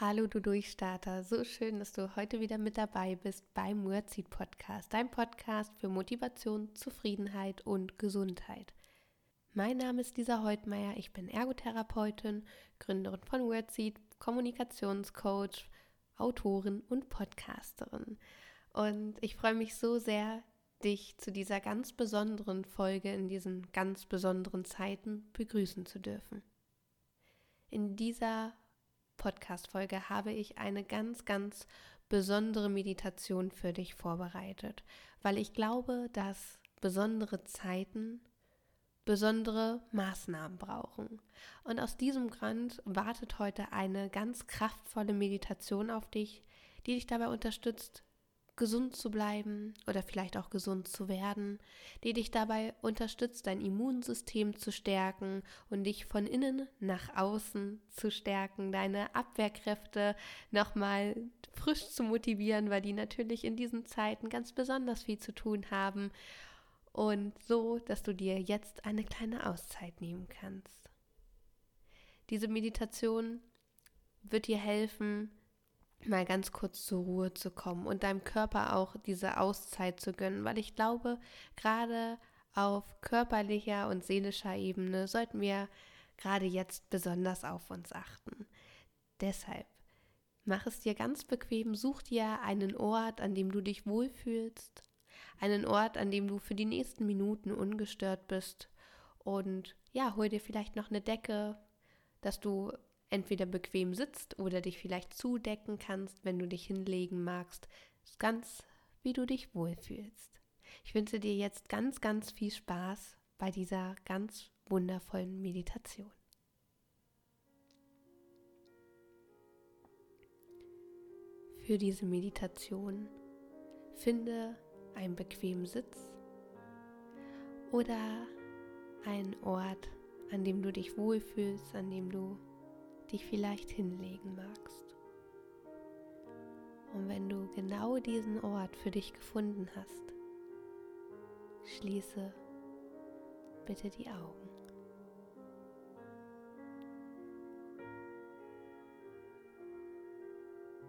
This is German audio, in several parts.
Hallo du Durchstarter, so schön, dass du heute wieder mit dabei bist beim Wordseed Podcast, dein Podcast für Motivation, Zufriedenheit und Gesundheit. Mein Name ist Lisa Heutmeier, ich bin Ergotherapeutin, Gründerin von Wordseed, Kommunikationscoach, Autorin und Podcasterin. Und ich freue mich so sehr, dich zu dieser ganz besonderen Folge in diesen ganz besonderen Zeiten begrüßen zu dürfen. In dieser Podcast-Folge habe ich eine ganz, ganz besondere Meditation für dich vorbereitet, weil ich glaube, dass besondere Zeiten besondere Maßnahmen brauchen. Und aus diesem Grund wartet heute eine ganz kraftvolle Meditation auf dich, die dich dabei unterstützt, gesund zu bleiben oder vielleicht auch gesund zu werden, die dich dabei unterstützt, dein Immunsystem zu stärken und dich von innen nach außen zu stärken, deine Abwehrkräfte nochmal frisch zu motivieren, weil die natürlich in diesen Zeiten ganz besonders viel zu tun haben und so, dass du dir jetzt eine kleine Auszeit nehmen kannst. Diese Meditation wird dir helfen, mal ganz kurz zur Ruhe zu kommen und deinem Körper auch diese Auszeit zu gönnen, weil ich glaube, gerade auf körperlicher und seelischer Ebene sollten wir gerade jetzt besonders auf uns achten. Deshalb mach es dir ganz bequem, such dir einen Ort, an dem du dich wohlfühlst, einen Ort, an dem du für die nächsten Minuten ungestört bist und ja, hol dir vielleicht noch eine Decke, dass du entweder bequem sitzt oder dich vielleicht zudecken kannst, wenn du dich hinlegen magst. Ganz, wie du dich wohlfühlst. Ich wünsche dir jetzt ganz, ganz viel Spaß bei dieser ganz wundervollen Meditation. Für diese Meditation finde einen bequemen Sitz oder einen Ort, an dem du dich wohlfühlst, an dem du dich vielleicht hinlegen magst. Und wenn du genau diesen Ort für dich gefunden hast, schließe bitte die Augen.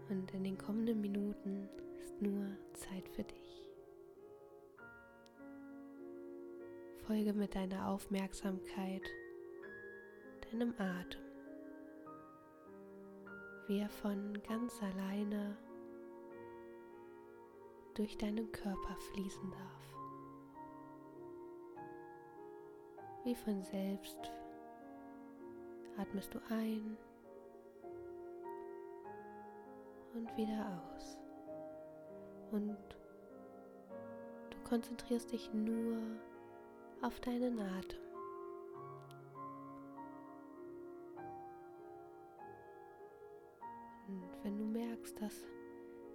Und in den kommenden Minuten ist nur Zeit für dich. Folge mit deiner Aufmerksamkeit deinem Atem wie er von ganz alleine durch deinen Körper fließen darf. Wie von selbst atmest du ein und wieder aus. Und du konzentrierst dich nur auf deinen Atem. Merkst, dass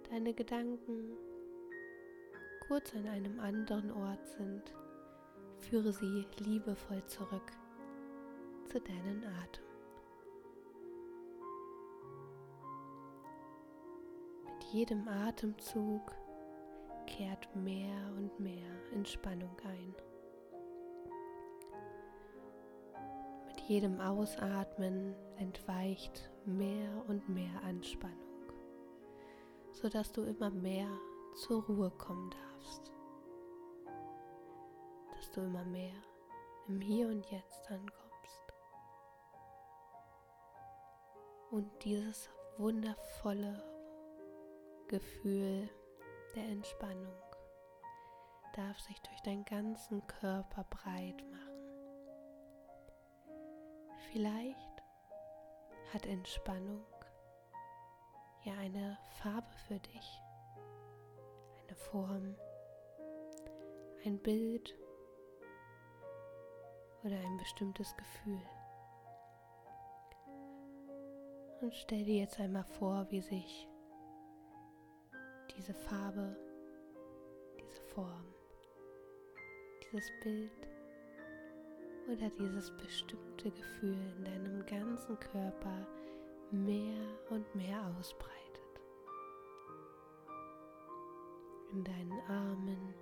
deine Gedanken kurz an einem anderen Ort sind, führe sie liebevoll zurück zu deinen Atem. Mit jedem Atemzug kehrt mehr und mehr Entspannung ein. Mit jedem Ausatmen entweicht mehr und mehr Anspannung, sodass du immer mehr zur Ruhe kommen darfst, dass du immer mehr im Hier und Jetzt ankommst. Und dieses wundervolle Gefühl der Entspannung darf sich durch deinen ganzen Körper breit machen. Vielleicht hat Entspannung ja eine Farbe für dich, eine Form, ein Bild. Oder ein bestimmtes Gefühl. Und stell dir jetzt einmal vor, wie sich diese Farbe, diese Form, dieses Bild oder dieses bestimmte Gefühl in deinem ganzen Körper mehr und mehr ausbreitet. In deinen Armen,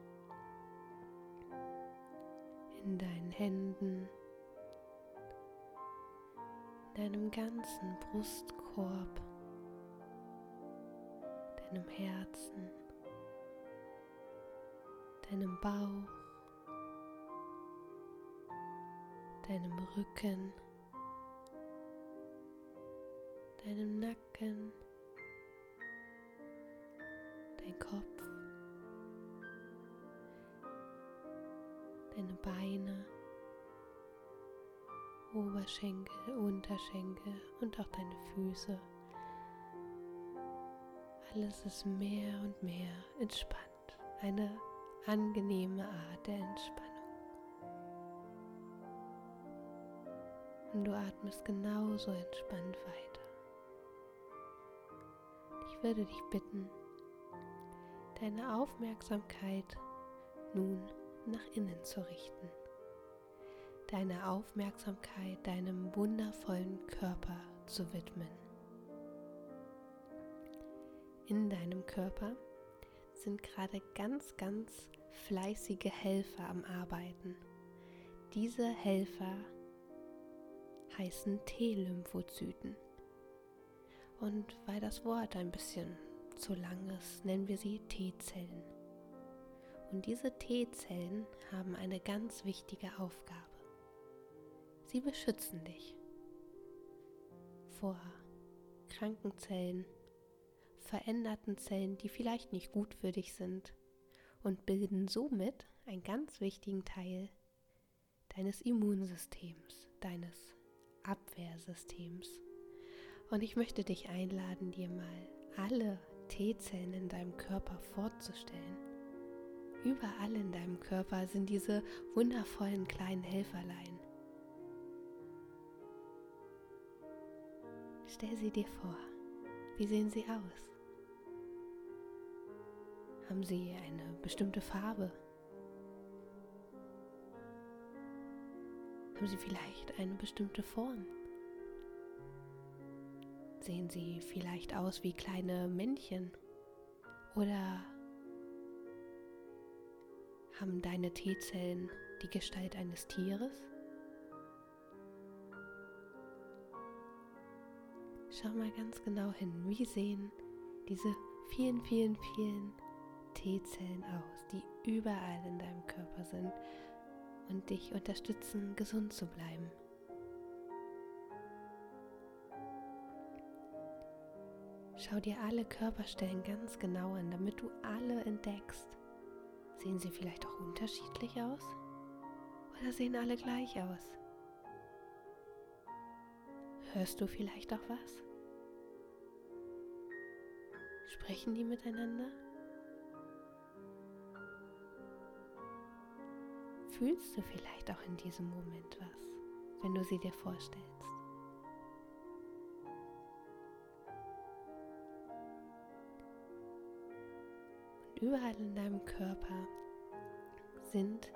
in deinen Händen, in deinem ganzen Brustkorb deinem Herzen, deinem Bauch, deinem Rücken, deinem Nacken, dein Kopf, deine Beine, Oberschenkel, Unterschenkel und auch deine Füße. Alles ist mehr und mehr entspannt. Eine angenehme Art der Entspannung. Und du atmest genauso entspannt weiter. Ich würde dich bitten, deine Aufmerksamkeit nun nach innen zu richten. Deine Aufmerksamkeit deinem wundervollen Körper zu widmen. In deinem Körper sind gerade ganz, ganz fleißige Helfer am Arbeiten. Diese Helfer heißen T-Lymphozyten. Und weil das Wort ein bisschen zu lang ist, nennen wir sie T-Zellen. Und diese T-Zellen haben eine ganz wichtige Aufgabe. Sie beschützen dich vor kranken Zellen, veränderten Zellen, die vielleicht nicht gut für dich sind und bilden somit einen ganz wichtigen Teil deines Immunsystems, deines Abwehrsystems. Und ich möchte dich einladen, dir mal alle T-Zellen in deinem Körper vorzustellen. Überall in deinem Körper sind diese wundervollen kleinen Helferlein. Stell sie dir vor. Wie sehen sie aus? Haben sie eine bestimmte Farbe? Haben sie vielleicht eine bestimmte Form? Sehen sie vielleicht aus wie kleine Männchen? Oder haben deine T-Zellen die Gestalt eines Tieres? Schau mal ganz genau hin, wie sehen diese vielen, vielen, vielen T-Zellen aus, die überall in deinem Körper sind und dich unterstützen, gesund zu bleiben. Schau dir alle Körperstellen ganz genau an, damit du alle entdeckst. Sehen sie vielleicht auch unterschiedlich aus? Oder sehen alle gleich aus? Hörst du vielleicht auch was? Sprechen die miteinander? Fühlst du vielleicht auch in diesem Moment was, wenn du sie dir vorstellst? Überall in deinem Körper sind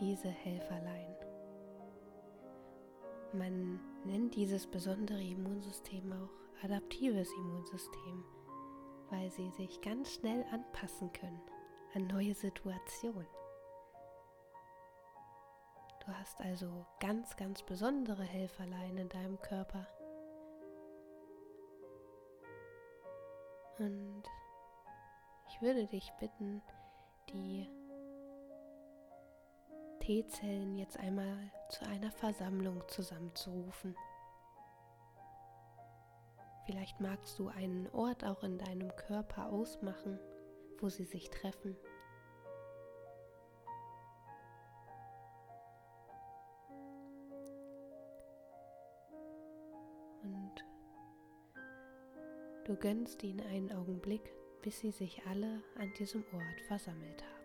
diese Helferlein. Man nennt dieses besondere Immunsystem auch adaptives Immunsystem, weil sie sich ganz schnell anpassen können an neue Situationen. Du hast also ganz, ganz besondere Helferlein in deinem Körper. Und ich würde dich bitten, die T-Zellen jetzt einmal zu einer Versammlung zusammenzurufen. Vielleicht magst du einen Ort auch in deinem Körper ausmachen, wo sie sich treffen. Und du gönnst ihnen einen Augenblick, bis sie sich alle an diesem Ort versammelt haben.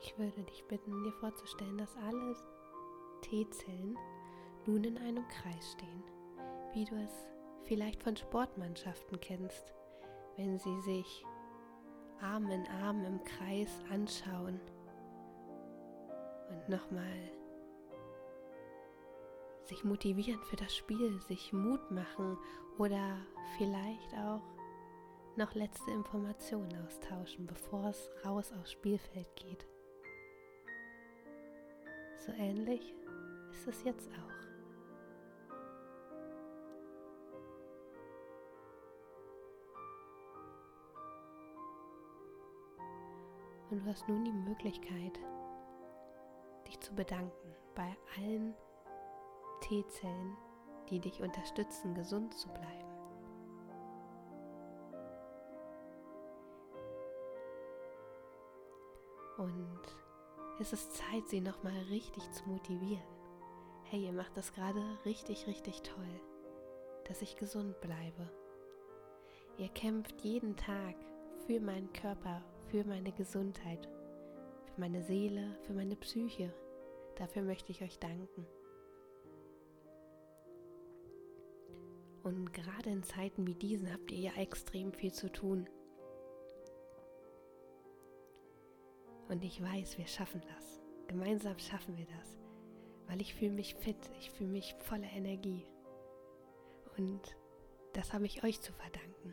Ich würde dich bitten, dir vorzustellen, dass alle T-Zellen nun in einem Kreis stehen, wie du es vielleicht von Sportmannschaften kennst, wenn sie sich Arm in Arm im Kreis anschauen und nochmal sich motivieren für das Spiel, sich Mut machen oder vielleicht auch noch letzte Informationen austauschen, bevor es raus aufs Spielfeld geht. So ähnlich ist es jetzt auch. Und du hast nun die Möglichkeit, dich zu bedanken bei allen, T-Zellen, die dich unterstützen, gesund zu bleiben. Und es ist Zeit, sie nochmal richtig zu motivieren. Hey, ihr macht das gerade richtig, richtig toll, dass ich gesund bleibe. Ihr kämpft jeden Tag für meinen Körper, für meine Gesundheit, für meine Seele, für meine Psyche. Dafür möchte ich euch danken. Und gerade in Zeiten wie diesen habt ihr ja extrem viel zu tun. Und ich weiß, wir schaffen das. Gemeinsam schaffen wir das. Weil ich fühle mich fit, ich fühle mich voller Energie. Und das habe ich euch zu verdanken.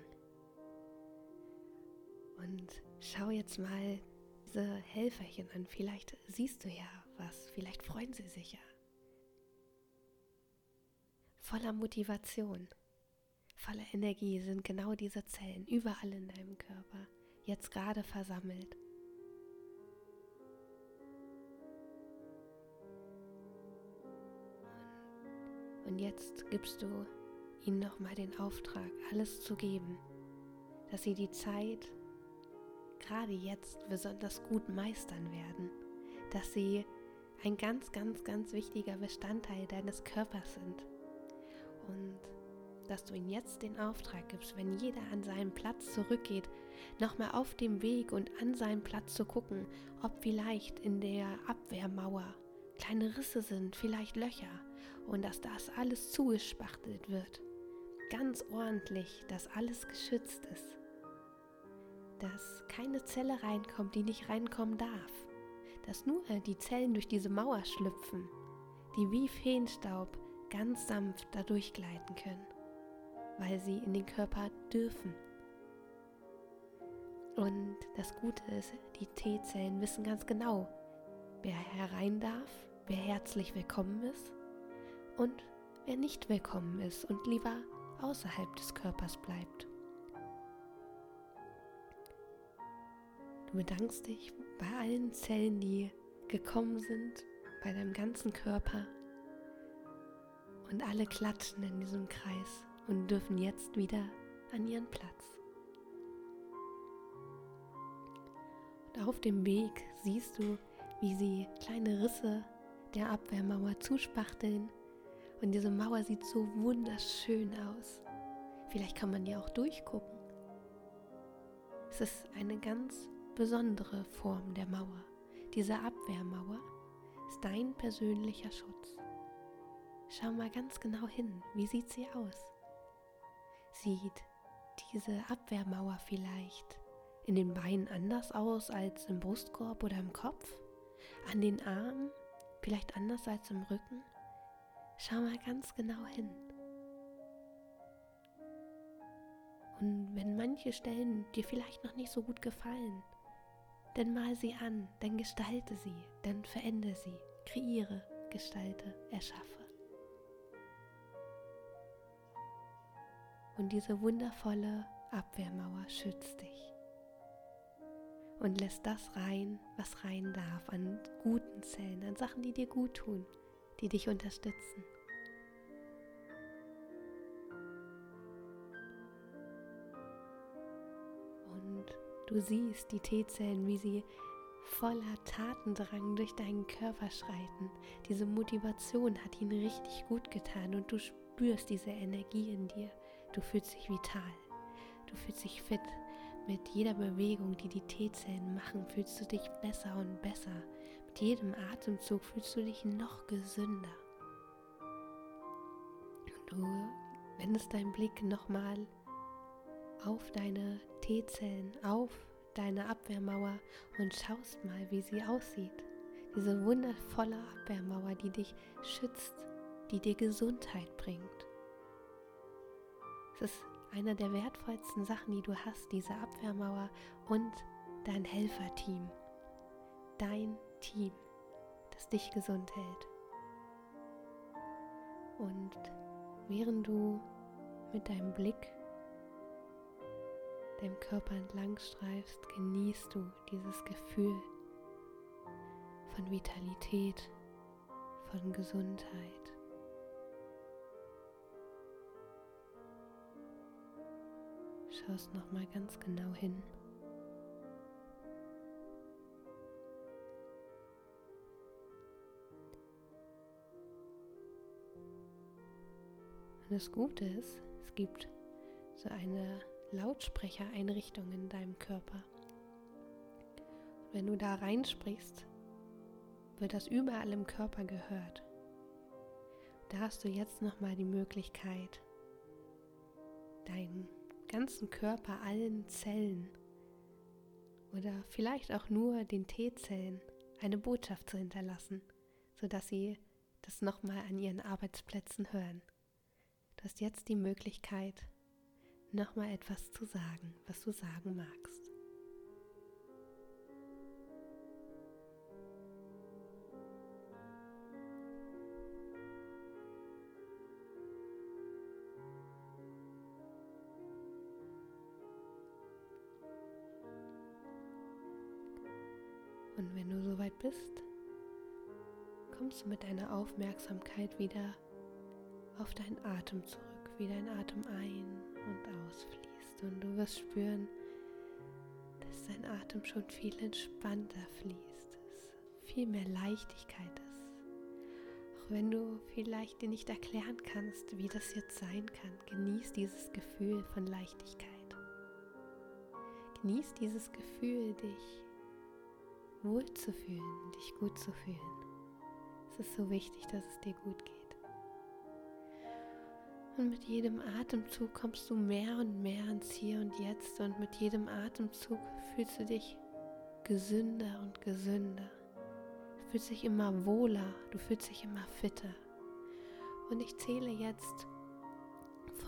Und schau jetzt mal diese Helferchen an. Vielleicht siehst du ja was, vielleicht freuen sie sich ja. Voller Motivation, voller Energie sind genau diese Zellen überall in deinem Körper, jetzt gerade versammelt. Und jetzt gibst du ihnen nochmal den Auftrag, alles zu geben, dass sie die Zeit gerade jetzt besonders gut meistern werden, dass sie ein ganz, ganz, ganz wichtiger Bestandteil deines Körpers sind. Und dass du ihnen jetzt den Auftrag gibst, wenn jeder an seinen Platz zurückgeht, nochmal auf dem Weg und an seinen Platz zu gucken, ob vielleicht in der Abwehrmauer kleine Risse sind, vielleicht Löcher und dass das alles zugespachtelt wird. Ganz ordentlich, dass alles geschützt ist. Dass keine Zelle reinkommt, die nicht reinkommen darf. Dass nur die Zellen durch diese Mauer schlüpfen, die wie Feenstaub ganz sanft da durchgleiten können, weil sie in den Körper dürfen. Und das Gute ist, die T-Zellen wissen ganz genau, wer herein darf, wer herzlich willkommen ist und wer nicht willkommen ist und lieber außerhalb des Körpers bleibt. Du bedankst dich bei allen Zellen, die gekommen sind, bei deinem ganzen Körper und alle klatschen in diesem Kreis und dürfen jetzt wieder an ihren Platz. Und auf dem Weg siehst du, wie sie kleine Risse der Abwehrmauer zuspachteln und diese Mauer sieht so wunderschön aus. Vielleicht kann man die auch durchgucken. Es ist eine ganz besondere Form der Mauer. Diese Abwehrmauer ist dein persönlicher Schutz. Schau mal ganz genau hin, wie sieht sie aus? Sieht diese Abwehrmauer vielleicht in den Beinen anders aus als im Brustkorb oder im Kopf? An den Armen vielleicht anders als im Rücken? Schau mal ganz genau hin. Und wenn manche Stellen dir vielleicht noch nicht so gut gefallen, dann mal sie an, dann gestalte sie, dann verändere sie, kreiere, gestalte, erschaffe. Und diese wundervolle Abwehrmauer schützt dich und lässt das rein, was rein darf, an guten Zellen, an Sachen, die dir gut tun, die dich unterstützen. Und du siehst die T-Zellen, wie sie voller Tatendrang durch deinen Körper schreiten. Diese Motivation hat ihnen richtig gut getan und du spürst diese Energie in dir. Du fühlst dich vital, du fühlst dich fit. Mit jeder Bewegung, die die T-Zellen machen, fühlst du dich besser und besser. Mit jedem Atemzug fühlst du dich noch gesünder. Und du wendest deinen Blick nochmal auf deine T-Zellen, auf deine Abwehrmauer und schaust mal, wie sie aussieht. Diese wundervolle Abwehrmauer, die dich schützt, die dir Gesundheit bringt. Es ist einer der wertvollsten Sachen, die du hast, diese Abwehrmauer und dein Helferteam. Dein Team, das dich gesund hält. Und während du mit deinem Blick deinem Körper entlang streifst, genießt du dieses Gefühl von Vitalität, von Gesundheit. Schaust noch mal ganz genau hin. Und das Gute ist, es gibt so eine Lautsprechereinrichtung in deinem Körper. Wenn du da reinsprichst, wird das überall im Körper gehört. Da hast du jetzt nochmal die Möglichkeit, deinen ganzen Körper, allen Zellen oder vielleicht auch nur den T-Zellen eine Botschaft zu hinterlassen, sodass sie das nochmal an ihren Arbeitsplätzen hören. Du hast jetzt die Möglichkeit, nochmal etwas zu sagen, was du sagen magst. Und wenn du soweit bist, kommst du mit deiner Aufmerksamkeit wieder auf deinen Atem zurück, wie dein Atem ein- und ausfließt. Und du wirst spüren, dass dein Atem schon viel entspannter fließt, dass viel mehr Leichtigkeit ist. Auch wenn du vielleicht dir nicht erklären kannst, wie das jetzt sein kann, genieß dieses Gefühl von Leichtigkeit. Genieß dieses Gefühl, dich wohl zu fühlen, dich gut zu fühlen. Es ist so wichtig, dass es dir gut geht. Und mit jedem Atemzug kommst du mehr und mehr ins Hier und Jetzt und mit jedem Atemzug fühlst du dich gesünder und gesünder. Du fühlst dich immer wohler, du fühlst dich immer fitter. Und ich zähle jetzt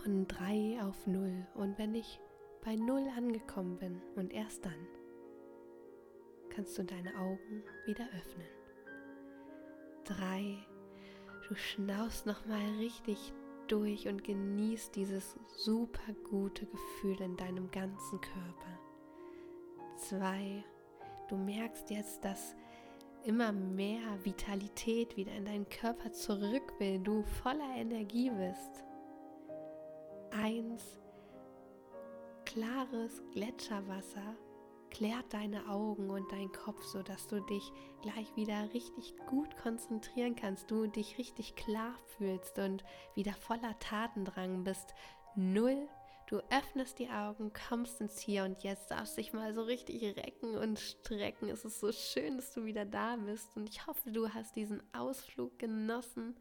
von drei auf null. Und wenn ich bei null angekommen bin und erst dann, kannst du deine Augen wieder öffnen. Drei. Du schnaust nochmal richtig durch und genießt dieses super gute Gefühl in deinem ganzen Körper. Zwei, du merkst jetzt, dass immer mehr Vitalität wieder in deinen Körper zurück will, du voller Energie bist. Eins, klares Gletscherwasser klärt deine Augen und deinen Kopf, sodass du dich gleich wieder richtig gut konzentrieren kannst, du dich richtig klar fühlst und wieder voller Tatendrang bist. Null. Du öffnest die Augen, kommst ins Hier und Jetzt, darfst dich mal so richtig recken und strecken. Es ist so schön, dass du wieder da bist und ich hoffe, du hast diesen Ausflug genossen.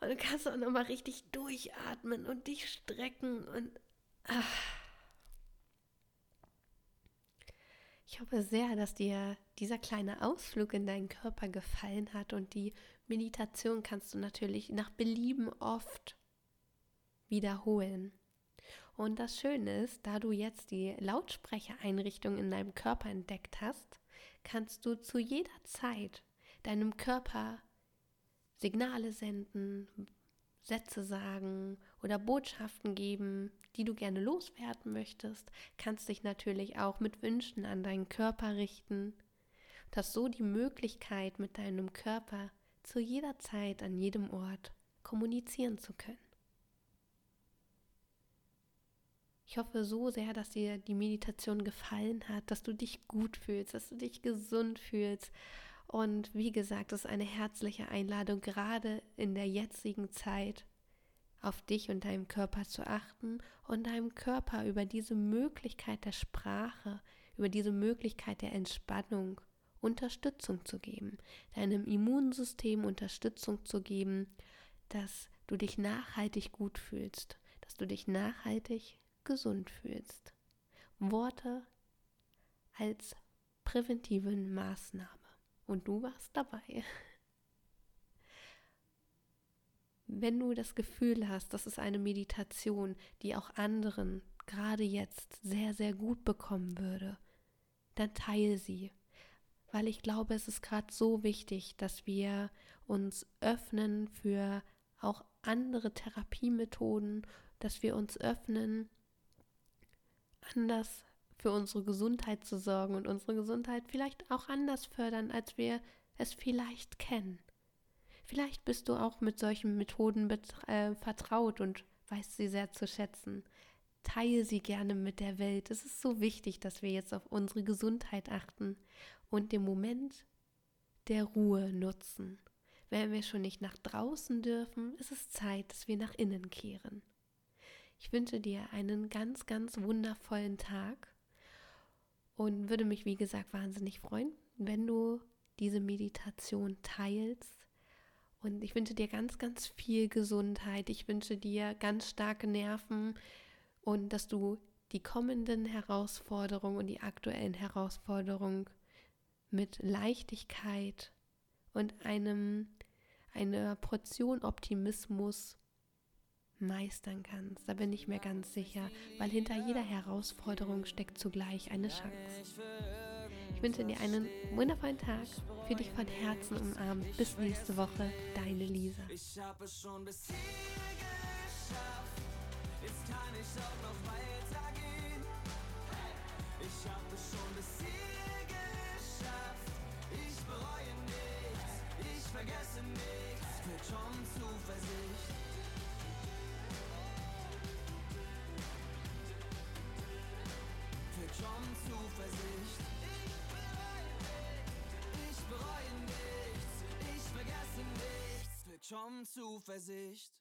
Und du kannst auch nochmal richtig durchatmen und dich strecken und. Ach Ich hoffe sehr, dass dir dieser kleine Ausflug in deinen Körper gefallen hat und die Meditation kannst du natürlich nach Belieben oft wiederholen. Und das Schöne ist, da du jetzt die Lautsprechereinrichtung in deinem Körper entdeckt hast, kannst du zu jeder Zeit deinem Körper Signale senden, Sätze sagen oder Botschaften geben, die du gerne loswerden möchtest, kannst dich natürlich auch mit Wünschen an deinen Körper richten. Du hast so die Möglichkeit, mit deinem Körper zu jeder Zeit, an jedem Ort kommunizieren zu können. Ich hoffe so sehr, dass dir die Meditation gefallen hat, dass du dich gut fühlst, dass du dich gesund fühlst. Und wie gesagt, es ist eine herzliche Einladung, gerade in der jetzigen Zeit auf dich und deinem Körper zu achten und deinem Körper über diese Möglichkeit der Sprache, über diese Möglichkeit der Entspannung Unterstützung zu geben, deinem Immunsystem Unterstützung zu geben, dass du dich nachhaltig gut fühlst, dass du dich nachhaltig gesund fühlst. Worte als präventive Maßnahme. Und du warst dabei. wenn du das Gefühl hast, das ist eine Meditation, die auch anderen gerade jetzt sehr, sehr gut bekommen würde, dann teile sie. Weil ich glaube, es ist gerade so wichtig, dass wir uns öffnen für auch andere Therapiemethoden, dass wir uns öffnen, anders für unsere Gesundheit zu sorgen und unsere Gesundheit vielleicht auch anders fördern, als wir es vielleicht kennen. Vielleicht bist du auch mit solchen Methoden äh, vertraut und weißt sie sehr zu schätzen. Teile sie gerne mit der Welt. Es ist so wichtig, dass wir jetzt auf unsere Gesundheit achten und den Moment der Ruhe nutzen. Wenn wir schon nicht nach draußen dürfen, ist es Zeit, dass wir nach innen kehren. Ich wünsche dir einen ganz, ganz wundervollen Tag und würde mich, wie gesagt, wahnsinnig freuen, wenn du diese Meditation teilst. Und ich wünsche dir ganz, ganz viel Gesundheit. Ich wünsche dir ganz starke Nerven und dass du die kommenden Herausforderungen und die aktuellen Herausforderungen mit Leichtigkeit und einem einer Portion Optimismus meistern kannst. Da bin ich mir ganz sicher, weil hinter jeder Herausforderung steckt zugleich eine Chance. Ich wünsche dir einen wundervollen Tag, für dich von Herzen umarmt. Bis nächste Woche, deine Lisa. Ich habe es schon bis hier geschafft, jetzt kann ich auch noch weitergehen. Ich habe es schon bis hier geschafft, ich bereue nichts, ich vergesse nichts, wird schon Zuversicht. Schon Zuversicht. Ich bereue nichts, ich vergesse nichts, wird schon Zuversicht.